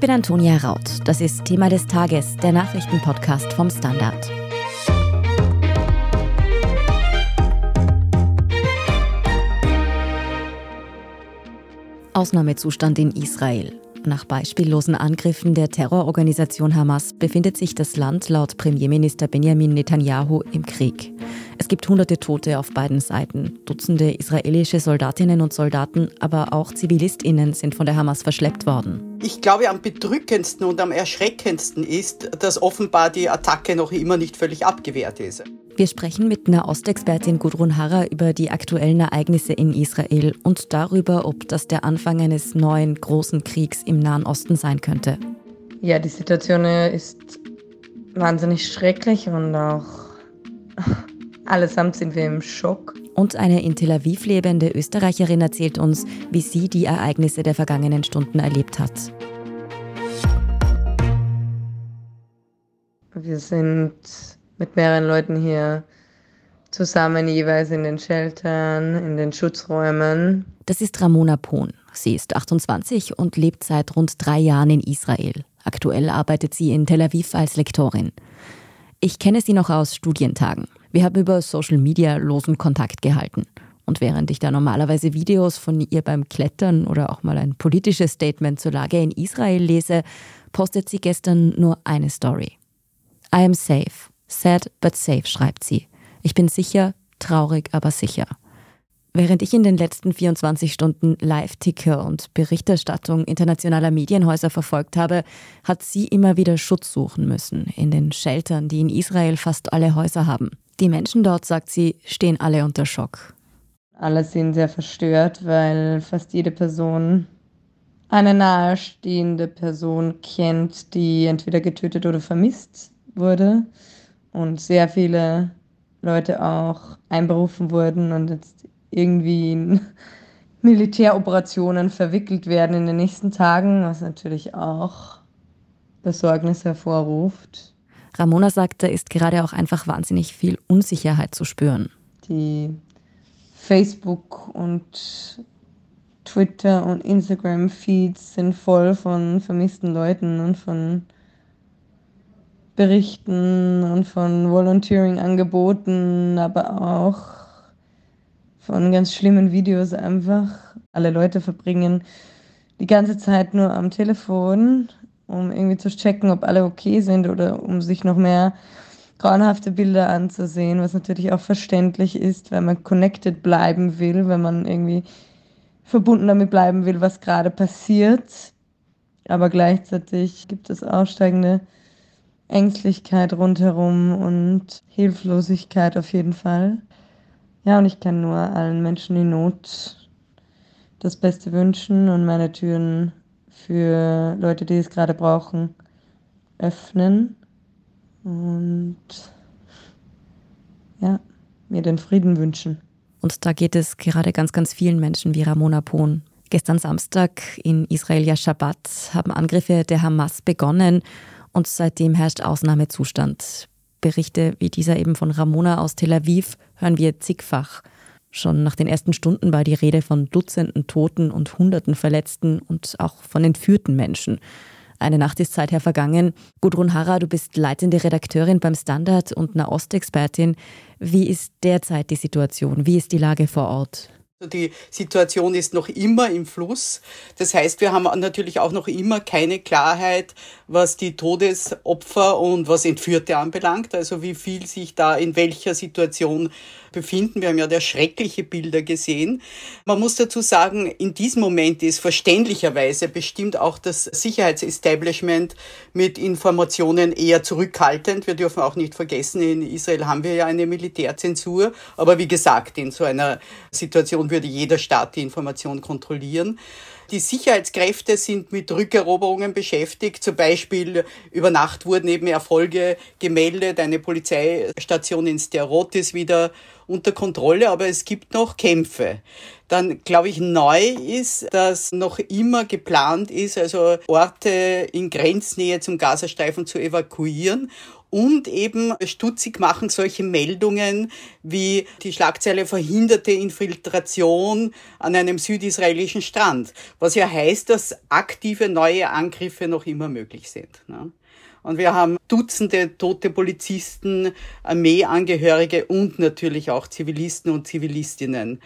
Ich bin Antonia Raut. Das ist Thema des Tages, der Nachrichtenpodcast vom Standard. Ausnahmezustand in Israel. Nach beispiellosen Angriffen der Terrororganisation Hamas befindet sich das Land laut Premierminister Benjamin Netanyahu im Krieg. Es gibt hunderte Tote auf beiden Seiten. Dutzende israelische Soldatinnen und Soldaten, aber auch Zivilistinnen sind von der Hamas verschleppt worden. Ich glaube, am bedrückendsten und am erschreckendsten ist, dass offenbar die Attacke noch immer nicht völlig abgewehrt ist. Wir sprechen mit Nahostexpertin Gudrun Harrer über die aktuellen Ereignisse in Israel und darüber, ob das der Anfang eines neuen großen Kriegs im Nahen Osten sein könnte. Ja, die Situation ist wahnsinnig schrecklich und auch allesamt sind wir im Schock. Und eine in Tel Aviv lebende Österreicherin erzählt uns, wie sie die Ereignisse der vergangenen Stunden erlebt hat. Wir sind mit mehreren Leuten hier zusammen jeweils in den Sheltern, in den Schutzräumen. Das ist Ramona Pohn. Sie ist 28 und lebt seit rund drei Jahren in Israel. Aktuell arbeitet sie in Tel Aviv als Lektorin. Ich kenne sie noch aus Studientagen. Wir haben über Social Media losen Kontakt gehalten. Und während ich da normalerweise Videos von ihr beim Klettern oder auch mal ein politisches Statement zur Lage in Israel lese, postet sie gestern nur eine Story. I am safe. Sad but safe, schreibt sie. Ich bin sicher, traurig, aber sicher. Während ich in den letzten 24 Stunden Live-Ticker und Berichterstattung internationaler Medienhäuser verfolgt habe, hat sie immer wieder Schutz suchen müssen in den Sheltern, die in Israel fast alle Häuser haben. Die Menschen dort, sagt sie, stehen alle unter Schock. Alle sind sehr verstört, weil fast jede Person eine nahestehende Person kennt, die entweder getötet oder vermisst wurde und sehr viele Leute auch einberufen wurden und jetzt irgendwie in Militäroperationen verwickelt werden in den nächsten Tagen, was natürlich auch Besorgnis hervorruft. Ramona sagt, da ist gerade auch einfach wahnsinnig viel Unsicherheit zu spüren. Die Facebook und Twitter und Instagram Feeds sind voll von vermissten Leuten und von Berichten und von Volunteering-Angeboten, aber auch von ganz schlimmen Videos einfach. Alle Leute verbringen die ganze Zeit nur am Telefon, um irgendwie zu checken, ob alle okay sind oder um sich noch mehr grauenhafte Bilder anzusehen, was natürlich auch verständlich ist, weil man connected bleiben will, wenn man irgendwie verbunden damit bleiben will, was gerade passiert. Aber gleichzeitig gibt es aussteigende Ängstlichkeit rundherum und Hilflosigkeit auf jeden Fall. Ja, und ich kann nur allen Menschen in Not das Beste wünschen und meine Türen für Leute, die es gerade brauchen, öffnen und ja, mir den Frieden wünschen. Und da geht es gerade ganz, ganz vielen Menschen wie Ramona Pohn. Gestern Samstag in Israel ja Shabbat haben Angriffe der Hamas begonnen und seitdem herrscht Ausnahmezustand. Berichte wie dieser eben von Ramona aus Tel Aviv hören wir zigfach. Schon nach den ersten Stunden war die Rede von Dutzenden Toten und Hunderten Verletzten und auch von entführten Menschen. Eine Nacht ist seither vergangen. Gudrun Harrer, du bist leitende Redakteurin beim Standard und Nahostexpertin. Wie ist derzeit die Situation? Wie ist die Lage vor Ort? Die Situation ist noch immer im Fluss. Das heißt, wir haben natürlich auch noch immer keine Klarheit, was die Todesopfer und was Entführte anbelangt. Also wie viel sich da in welcher Situation befinden. Wir haben ja da schreckliche Bilder gesehen. Man muss dazu sagen, in diesem Moment ist verständlicherweise bestimmt auch das Sicherheitsestablishment mit Informationen eher zurückhaltend. Wir dürfen auch nicht vergessen, in Israel haben wir ja eine Militärzensur. Aber wie gesagt, in so einer Situation würde jeder Staat die Information kontrollieren. Die Sicherheitskräfte sind mit Rückeroberungen beschäftigt. Zum Beispiel über Nacht wurden eben Erfolge gemeldet. Eine Polizeistation in Sterot ist wieder unter Kontrolle, aber es gibt noch Kämpfe. Dann, glaube ich, neu ist, dass noch immer geplant ist, also Orte in Grenznähe zum Gazastreifen zu evakuieren und eben stutzig machen solche Meldungen wie die Schlagzeile verhinderte Infiltration an einem südisraelischen Strand, was ja heißt, dass aktive neue Angriffe noch immer möglich sind. Ne? Und wir haben Dutzende tote Polizisten, Armeeangehörige und natürlich auch Zivilisten und Zivilistinnen.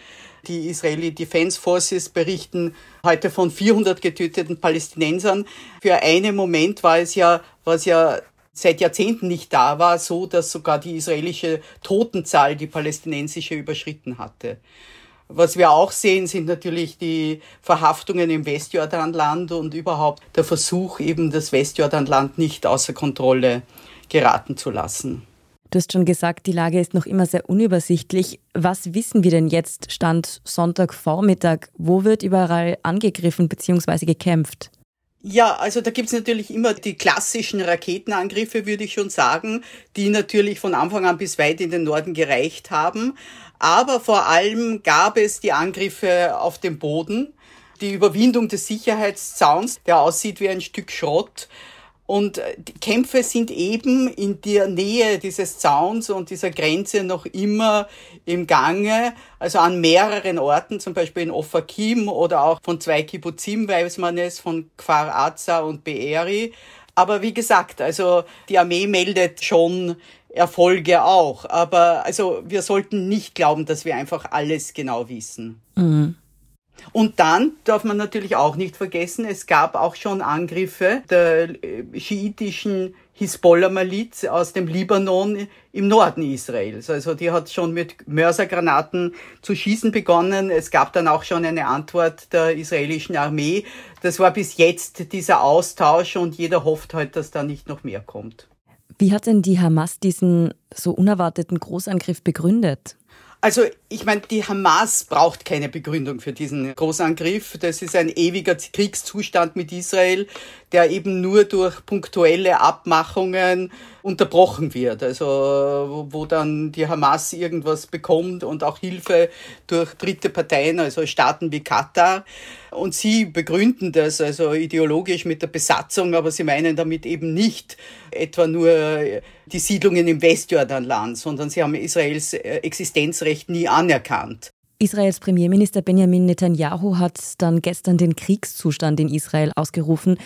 Die Israeli Defense Forces berichten heute von 400 getöteten Palästinensern. Für einen Moment war es ja, was ja seit Jahrzehnten nicht da war, so dass sogar die israelische Totenzahl die palästinensische überschritten hatte. Was wir auch sehen, sind natürlich die Verhaftungen im Westjordanland und überhaupt der Versuch, eben das Westjordanland nicht außer Kontrolle geraten zu lassen. Du hast schon gesagt, die Lage ist noch immer sehr unübersichtlich. Was wissen wir denn jetzt, Stand Sonntagvormittag? Wo wird überall angegriffen bzw. gekämpft? Ja, also da gibt's natürlich immer die klassischen Raketenangriffe, würde ich schon sagen, die natürlich von Anfang an bis weit in den Norden gereicht haben. Aber vor allem gab es die Angriffe auf dem Boden, die Überwindung des Sicherheitszauns, der aussieht wie ein Stück Schrott. Und die Kämpfe sind eben in der Nähe dieses Zauns und dieser Grenze noch immer im Gange, also an mehreren Orten, zum Beispiel in Ofakim oder auch von zwei Kibbuzim weiß man es, von Kfar Aza und Be'eri. Aber wie gesagt, also die Armee meldet schon Erfolge auch. Aber also wir sollten nicht glauben, dass wir einfach alles genau wissen. Mhm. Und dann darf man natürlich auch nicht vergessen, es gab auch schon Angriffe der äh, schiitischen Hisbollah-Miliz aus dem Libanon im Norden Israels. Also die hat schon mit Mörsergranaten zu schießen begonnen. Es gab dann auch schon eine Antwort der israelischen Armee. Das war bis jetzt dieser Austausch und jeder hofft halt, dass da nicht noch mehr kommt. Wie hat denn die Hamas diesen so unerwarteten Großangriff begründet? Also ich meine, die Hamas braucht keine Begründung für diesen Großangriff. Das ist ein ewiger Kriegszustand mit Israel, der eben nur durch punktuelle Abmachungen unterbrochen wird. Also wo, dann die Hamas irgendwas bekommt und auch Hilfe durch dritte Parteien, also Staaten wie Katar. Und sie begründen das also ideologisch mit der Besatzung, aber sie meinen damit eben nicht etwa nur die Siedlungen im Westjordanland, sondern sie haben Israels äh, Existenzrecht nie anerkannt. Israels Premierminister Benjamin Netanyahu hat dann gestern den Kriegszustand in Israel ausgerufen.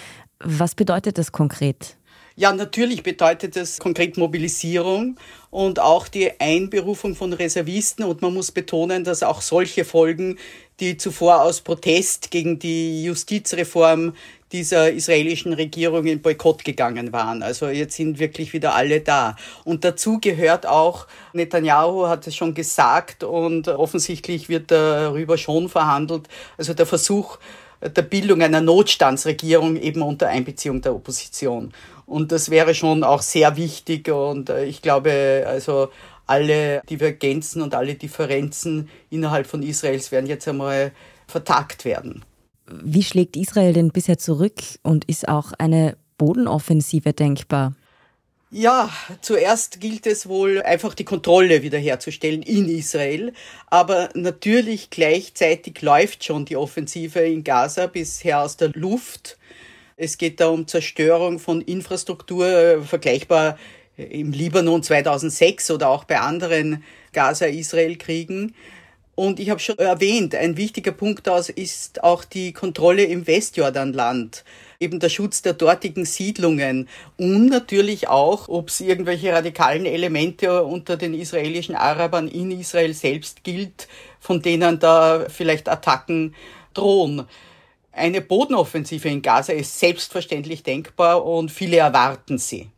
Was bedeutet das konkret? Ja, natürlich bedeutet das konkret Mobilisierung und auch die Einberufung von Reservisten. Und man muss betonen, dass auch solche Folgen, die zuvor aus Protest gegen die Justizreform dieser israelischen Regierung in Boykott gegangen waren. Also jetzt sind wirklich wieder alle da. Und dazu gehört auch, Netanyahu hat es schon gesagt und offensichtlich wird darüber schon verhandelt, also der Versuch der Bildung einer Notstandsregierung eben unter Einbeziehung der Opposition. Und das wäre schon auch sehr wichtig und äh, ich glaube, also alle Divergenzen und alle Differenzen innerhalb von Israels werden jetzt einmal vertagt werden. Wie schlägt Israel denn bisher zurück und ist auch eine Bodenoffensive denkbar? Ja, zuerst gilt es wohl einfach die Kontrolle wiederherzustellen in Israel. Aber natürlich gleichzeitig läuft schon die Offensive in Gaza bisher aus der Luft. Es geht da um Zerstörung von Infrastruktur, äh, vergleichbar im Libanon 2006 oder auch bei anderen Gaza-Israel-Kriegen. Und ich habe schon erwähnt, ein wichtiger Punkt daraus ist auch die Kontrolle im Westjordanland, eben der Schutz der dortigen Siedlungen und natürlich auch, ob es irgendwelche radikalen Elemente unter den israelischen Arabern in Israel selbst gilt, von denen da vielleicht Attacken drohen. Eine Bodenoffensive in Gaza ist selbstverständlich denkbar und viele erwarten sie.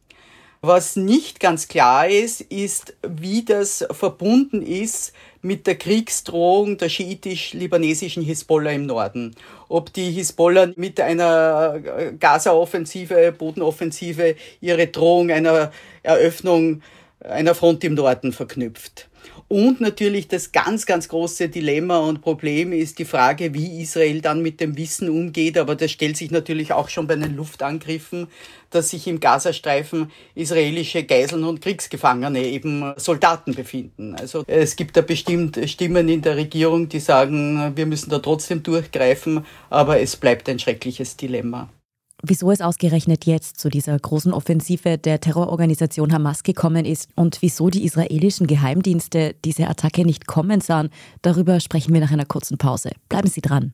Was nicht ganz klar ist, ist, wie das verbunden ist mit der Kriegsdrohung der schiitisch-libanesischen Hisbollah im Norden. Ob die Hisbollah mit einer Gaza-Offensive, Bodenoffensive ihre Drohung einer Eröffnung einer Front im Norden verknüpft. Und natürlich das ganz, ganz große Dilemma und Problem ist die Frage, wie Israel dann mit dem Wissen umgeht. Aber das stellt sich natürlich auch schon bei den Luftangriffen, dass sich im Gazastreifen israelische Geiseln und Kriegsgefangene eben Soldaten befinden. Also es gibt da bestimmt Stimmen in der Regierung, die sagen, wir müssen da trotzdem durchgreifen, aber es bleibt ein schreckliches Dilemma. Wieso es ausgerechnet jetzt zu dieser großen Offensive der Terrororganisation Hamas gekommen ist und wieso die israelischen Geheimdienste diese Attacke nicht kommen sahen, darüber sprechen wir nach einer kurzen Pause. Bleiben Sie dran.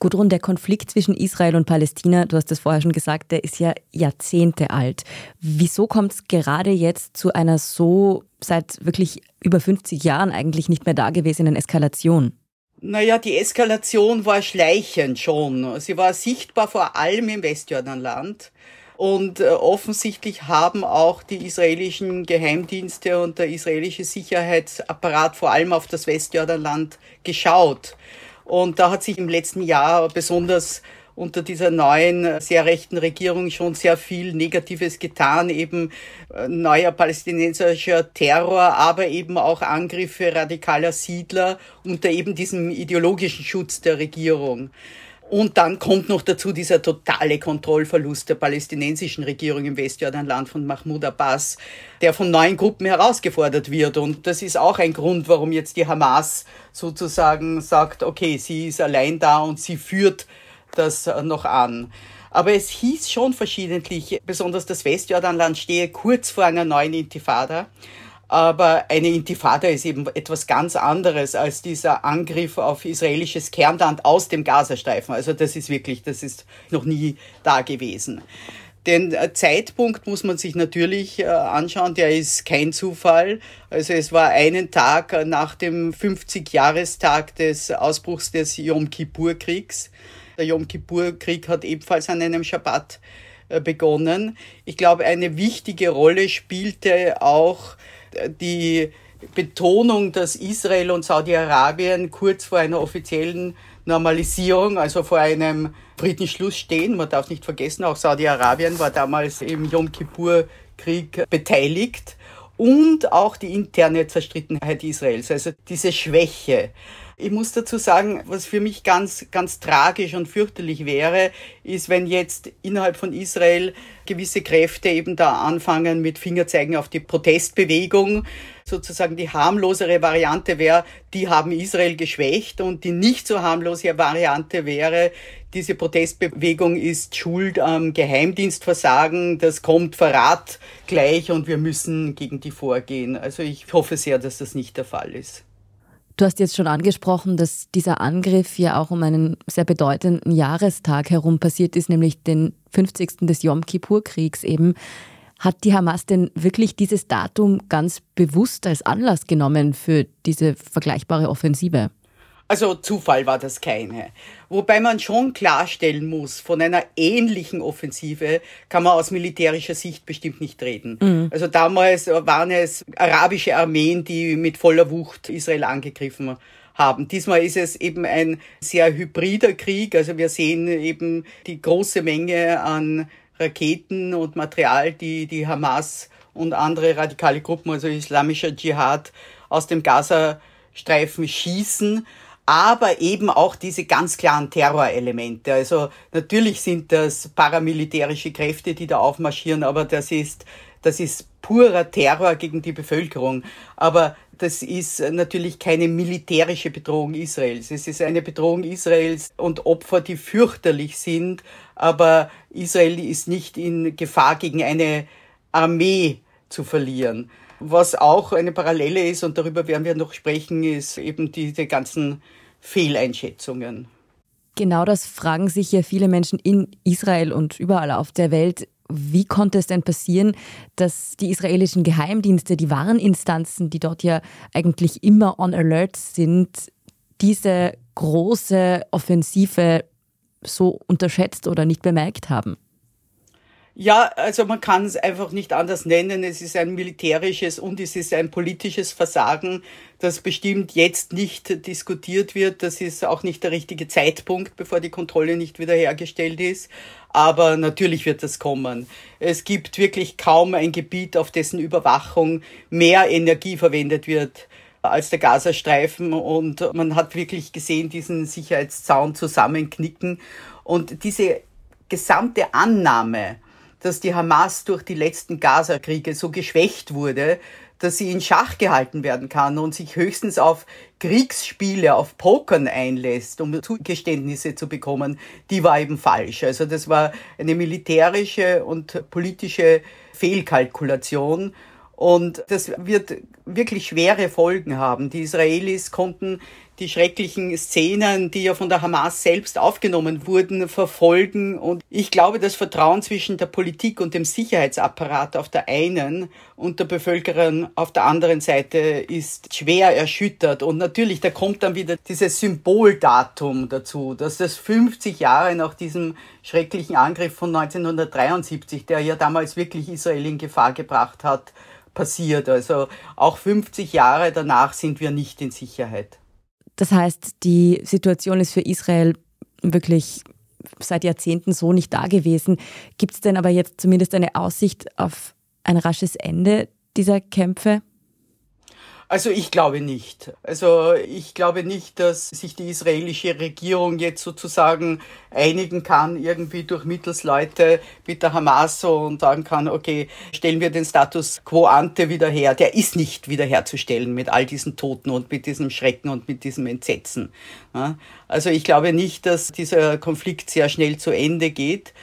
Gudrun, der Konflikt zwischen Israel und Palästina, du hast es vorher schon gesagt, der ist ja Jahrzehnte alt. Wieso kommt es gerade jetzt zu einer so seit wirklich über 50 Jahren eigentlich nicht mehr dagewesenen Eskalation? Naja, die Eskalation war schleichend schon. Sie war sichtbar vor allem im Westjordanland. Und äh, offensichtlich haben auch die israelischen Geheimdienste und der israelische Sicherheitsapparat vor allem auf das Westjordanland geschaut. Und da hat sich im letzten Jahr besonders unter dieser neuen, sehr rechten Regierung schon sehr viel Negatives getan, eben äh, neuer palästinensischer Terror, aber eben auch Angriffe radikaler Siedler unter eben diesem ideologischen Schutz der Regierung. Und dann kommt noch dazu dieser totale Kontrollverlust der palästinensischen Regierung im Westjordanland von Mahmoud Abbas, der von neuen Gruppen herausgefordert wird. Und das ist auch ein Grund, warum jetzt die Hamas sozusagen sagt, okay, sie ist allein da und sie führt das noch an. Aber es hieß schon verschiedentlich, besonders das Westjordanland stehe kurz vor einer neuen Intifada. Aber eine Intifada ist eben etwas ganz anderes als dieser Angriff auf israelisches Kernland aus dem Gazastreifen. Also das ist wirklich, das ist noch nie da gewesen. Den äh, Zeitpunkt muss man sich natürlich äh, anschauen, der ist kein Zufall. Also es war einen Tag äh, nach dem 50-Jahrestag des Ausbruchs des Yom Kippur-Kriegs. Der Yom Kippur-Krieg hat ebenfalls an einem Schabbat begonnen. Ich glaube, eine wichtige Rolle spielte auch die Betonung, dass Israel und Saudi-Arabien kurz vor einer offiziellen Normalisierung, also vor einem Friedensschluss stehen. Man darf nicht vergessen, auch Saudi-Arabien war damals im Yom Kippur-Krieg beteiligt. Und auch die interne Zerstrittenheit Israels, also diese Schwäche. Ich muss dazu sagen, was für mich ganz, ganz tragisch und fürchterlich wäre, ist, wenn jetzt innerhalb von Israel gewisse Kräfte eben da anfangen mit Fingerzeigen auf die Protestbewegung. Sozusagen die harmlosere Variante wäre, die haben Israel geschwächt und die nicht so harmlose Variante wäre, diese Protestbewegung ist schuld am Geheimdienstversagen, das kommt Verrat gleich und wir müssen gegen die vorgehen. Also ich hoffe sehr, dass das nicht der Fall ist. Du hast jetzt schon angesprochen, dass dieser Angriff ja auch um einen sehr bedeutenden Jahrestag herum passiert ist, nämlich den 50. des Yom Kippur-Kriegs eben. Hat die Hamas denn wirklich dieses Datum ganz bewusst als Anlass genommen für diese vergleichbare Offensive? Also Zufall war das keine. Wobei man schon klarstellen muss, von einer ähnlichen Offensive kann man aus militärischer Sicht bestimmt nicht reden. Mhm. Also damals waren es arabische Armeen, die mit voller Wucht Israel angegriffen haben. Diesmal ist es eben ein sehr hybrider Krieg. Also wir sehen eben die große Menge an Raketen und Material, die die Hamas und andere radikale Gruppen, also islamischer Dschihad, aus dem Gazastreifen schießen aber eben auch diese ganz klaren Terrorelemente. Also natürlich sind das paramilitärische Kräfte, die da aufmarschieren, aber das ist, das ist purer Terror gegen die Bevölkerung. Aber das ist natürlich keine militärische Bedrohung Israels. Es ist eine Bedrohung Israels und Opfer, die fürchterlich sind, aber Israel ist nicht in Gefahr, gegen eine Armee zu verlieren. Was auch eine Parallele ist, und darüber werden wir noch sprechen, ist eben diese ganzen Fehleinschätzungen. Genau das fragen sich ja viele Menschen in Israel und überall auf der Welt. Wie konnte es denn passieren, dass die israelischen Geheimdienste, die Wareninstanzen, die dort ja eigentlich immer on alert sind, diese große Offensive so unterschätzt oder nicht bemerkt haben? Ja, also man kann es einfach nicht anders nennen. Es ist ein militärisches und es ist ein politisches Versagen, das bestimmt jetzt nicht diskutiert wird. Das ist auch nicht der richtige Zeitpunkt, bevor die Kontrolle nicht wiederhergestellt ist. Aber natürlich wird das kommen. Es gibt wirklich kaum ein Gebiet, auf dessen Überwachung mehr Energie verwendet wird als der Gazastreifen und man hat wirklich gesehen, diesen Sicherheitszaun zusammenknicken und diese gesamte Annahme, dass die Hamas durch die letzten Gaza-Kriege so geschwächt wurde, dass sie in Schach gehalten werden kann und sich höchstens auf Kriegsspiele, auf Pokern einlässt, um Zugeständnisse zu bekommen, die war eben falsch. Also das war eine militärische und politische Fehlkalkulation. Und das wird wirklich schwere Folgen haben. Die Israelis konnten die schrecklichen Szenen, die ja von der Hamas selbst aufgenommen wurden, verfolgen. Und ich glaube, das Vertrauen zwischen der Politik und dem Sicherheitsapparat auf der einen und der Bevölkerung auf der anderen Seite ist schwer erschüttert. Und natürlich, da kommt dann wieder dieses Symboldatum dazu, dass das 50 Jahre nach diesem schrecklichen Angriff von 1973, der ja damals wirklich Israel in Gefahr gebracht hat, passiert. Also auch 50 Jahre danach sind wir nicht in Sicherheit. Das heißt, die Situation ist für Israel wirklich seit Jahrzehnten so nicht da gewesen. Gibt es denn aber jetzt zumindest eine Aussicht auf ein rasches Ende dieser Kämpfe? Also ich glaube nicht. Also ich glaube nicht, dass sich die israelische Regierung jetzt sozusagen einigen kann, irgendwie durch Mittelsleute mit der Hamas und sagen kann, okay, stellen wir den Status quo ante wieder her. Der ist nicht wiederherzustellen mit all diesen Toten und mit diesem Schrecken und mit diesem Entsetzen. Also ich glaube nicht, dass dieser Konflikt sehr schnell zu Ende geht.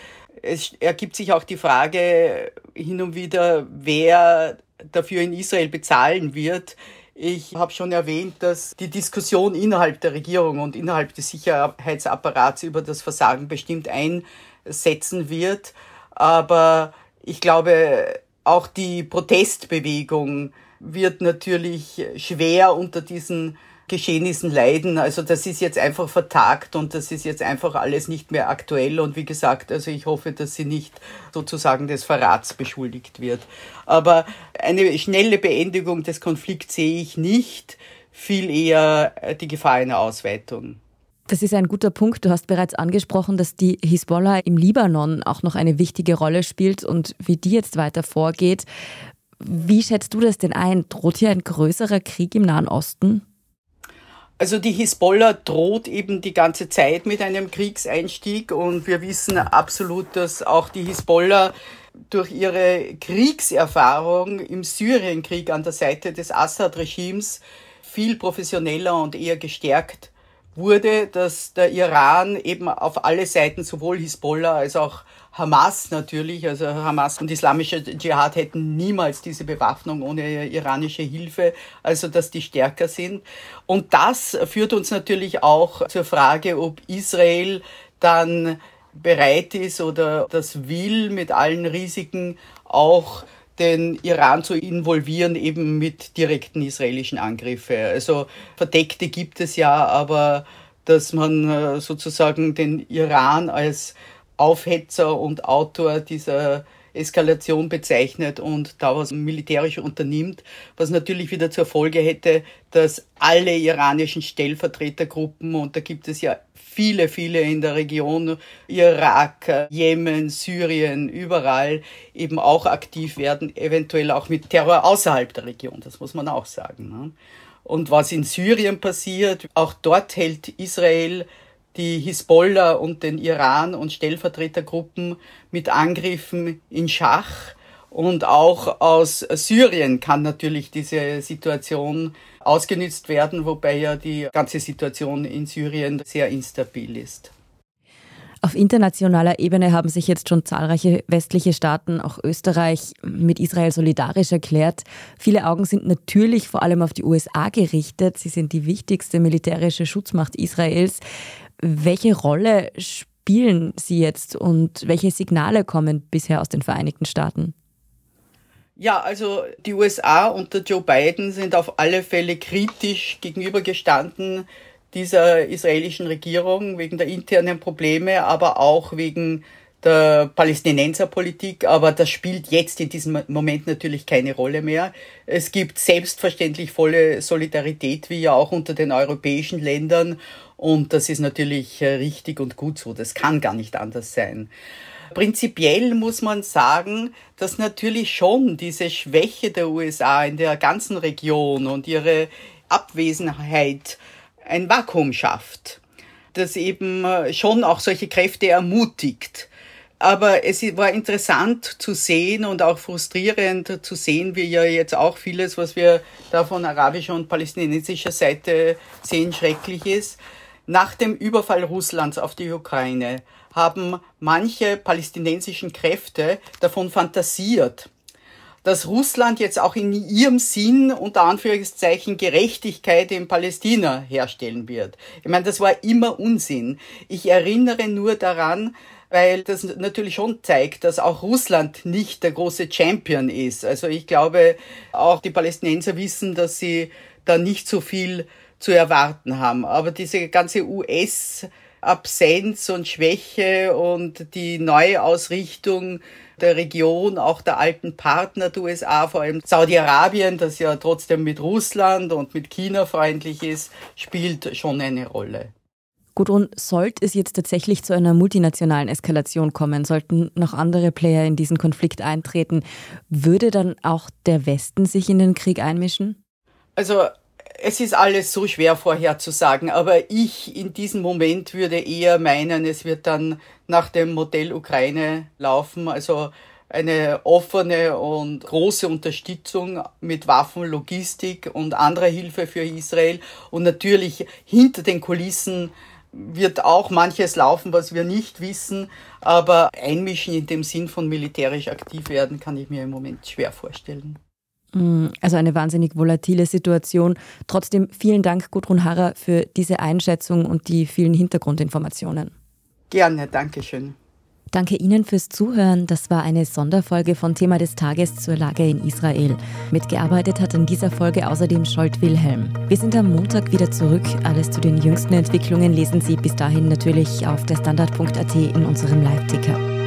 Es ergibt sich auch die Frage hin und wieder, wer dafür in Israel bezahlen wird. Ich habe schon erwähnt, dass die Diskussion innerhalb der Regierung und innerhalb des Sicherheitsapparats über das Versagen bestimmt einsetzen wird. Aber ich glaube, auch die Protestbewegung wird natürlich schwer unter diesen Geschehnissen leiden. Also das ist jetzt einfach vertagt und das ist jetzt einfach alles nicht mehr aktuell. Und wie gesagt, also ich hoffe, dass sie nicht sozusagen des Verrats beschuldigt wird. Aber eine schnelle Beendigung des Konflikts sehe ich nicht, viel eher die Gefahr einer Ausweitung. Das ist ein guter Punkt. Du hast bereits angesprochen, dass die Hisbollah im Libanon auch noch eine wichtige Rolle spielt und wie die jetzt weiter vorgeht. Wie schätzt du das denn ein? Droht hier ein größerer Krieg im Nahen Osten? Also die Hisbollah droht eben die ganze Zeit mit einem Kriegseinstieg und wir wissen absolut, dass auch die Hisbollah durch ihre Kriegserfahrung im Syrienkrieg an der Seite des Assad-Regimes viel professioneller und eher gestärkt wurde, dass der Iran eben auf alle Seiten sowohl Hisbollah als auch Hamas natürlich, also Hamas und islamischer Dschihad hätten niemals diese Bewaffnung ohne iranische Hilfe, also dass die stärker sind. Und das führt uns natürlich auch zur Frage, ob Israel dann bereit ist oder das will, mit allen Risiken auch den Iran zu involvieren, eben mit direkten israelischen Angriffen. Also Verdeckte gibt es ja, aber dass man äh, sozusagen den Iran als Aufhetzer und Autor dieser Eskalation bezeichnet und da was militärisch unternimmt, was natürlich wieder zur Folge hätte, dass alle iranischen Stellvertretergruppen, und da gibt es ja viele, viele in der Region, Irak, Jemen, Syrien, überall eben auch aktiv werden, eventuell auch mit Terror außerhalb der Region, das muss man auch sagen. Ne? Und was in Syrien passiert, auch dort hält Israel die Hisbollah und den Iran und Stellvertretergruppen mit Angriffen in Schach. Und auch aus Syrien kann natürlich diese Situation ausgenützt werden, wobei ja die ganze Situation in Syrien sehr instabil ist. Auf internationaler Ebene haben sich jetzt schon zahlreiche westliche Staaten, auch Österreich, mit Israel solidarisch erklärt. Viele Augen sind natürlich vor allem auf die USA gerichtet. Sie sind die wichtigste militärische Schutzmacht Israels. Welche Rolle spielen sie jetzt und welche Signale kommen bisher aus den Vereinigten Staaten? Ja, also die USA unter Joe Biden sind auf alle Fälle kritisch gegenübergestanden dieser israelischen Regierung wegen der internen Probleme, aber auch wegen der Palästinenserpolitik, aber das spielt jetzt in diesem Moment natürlich keine Rolle mehr. Es gibt selbstverständlich volle Solidarität, wie ja auch unter den europäischen Ländern, und das ist natürlich äh, richtig und gut so. Das kann gar nicht anders sein. Prinzipiell muss man sagen, dass natürlich schon diese Schwäche der USA in der ganzen Region und ihre Abwesenheit ein Vakuum schafft, das eben äh, schon auch solche Kräfte ermutigt. Aber es war interessant zu sehen und auch frustrierend zu sehen, wie ja jetzt auch vieles, was wir da von arabischer und palästinensischer Seite sehen, schrecklich ist. Nach dem Überfall Russlands auf die Ukraine haben manche palästinensischen Kräfte davon fantasiert, dass Russland jetzt auch in ihrem Sinn unter Anführungszeichen Gerechtigkeit in Palästina herstellen wird. Ich meine, das war immer Unsinn. Ich erinnere nur daran, weil das natürlich schon zeigt, dass auch Russland nicht der große Champion ist. Also ich glaube, auch die Palästinenser wissen, dass sie da nicht so viel zu erwarten haben. Aber diese ganze US- Absenz und Schwäche und die Neuausrichtung der Region, auch der alten Partner der USA, vor allem Saudi-Arabien, das ja trotzdem mit Russland und mit China freundlich ist, spielt schon eine Rolle. Gudrun, sollte es jetzt tatsächlich zu einer multinationalen Eskalation kommen, sollten noch andere Player in diesen Konflikt eintreten, würde dann auch der Westen sich in den Krieg einmischen? Also es ist alles so schwer vorherzusagen, aber ich in diesem Moment würde eher meinen, es wird dann nach dem Modell Ukraine laufen, also eine offene und große Unterstützung mit Waffen, Logistik und anderer Hilfe für Israel. Und natürlich hinter den Kulissen wird auch manches laufen, was wir nicht wissen, aber einmischen in dem Sinn von militärisch aktiv werden, kann ich mir im Moment schwer vorstellen. Mm, also eine wahnsinnig volatile Situation. Trotzdem vielen Dank, Gudrun Harrer, für diese Einschätzung und die vielen Hintergrundinformationen. Gerne, danke schön. Danke Ihnen fürs Zuhören. Das war eine Sonderfolge von Thema des Tages zur Lage in Israel. Mitgearbeitet hat in dieser Folge außerdem Scholt Wilhelm. Wir sind am Montag wieder zurück. Alles zu den jüngsten Entwicklungen lesen Sie bis dahin natürlich auf der Standard.at in unserem Live-Ticker.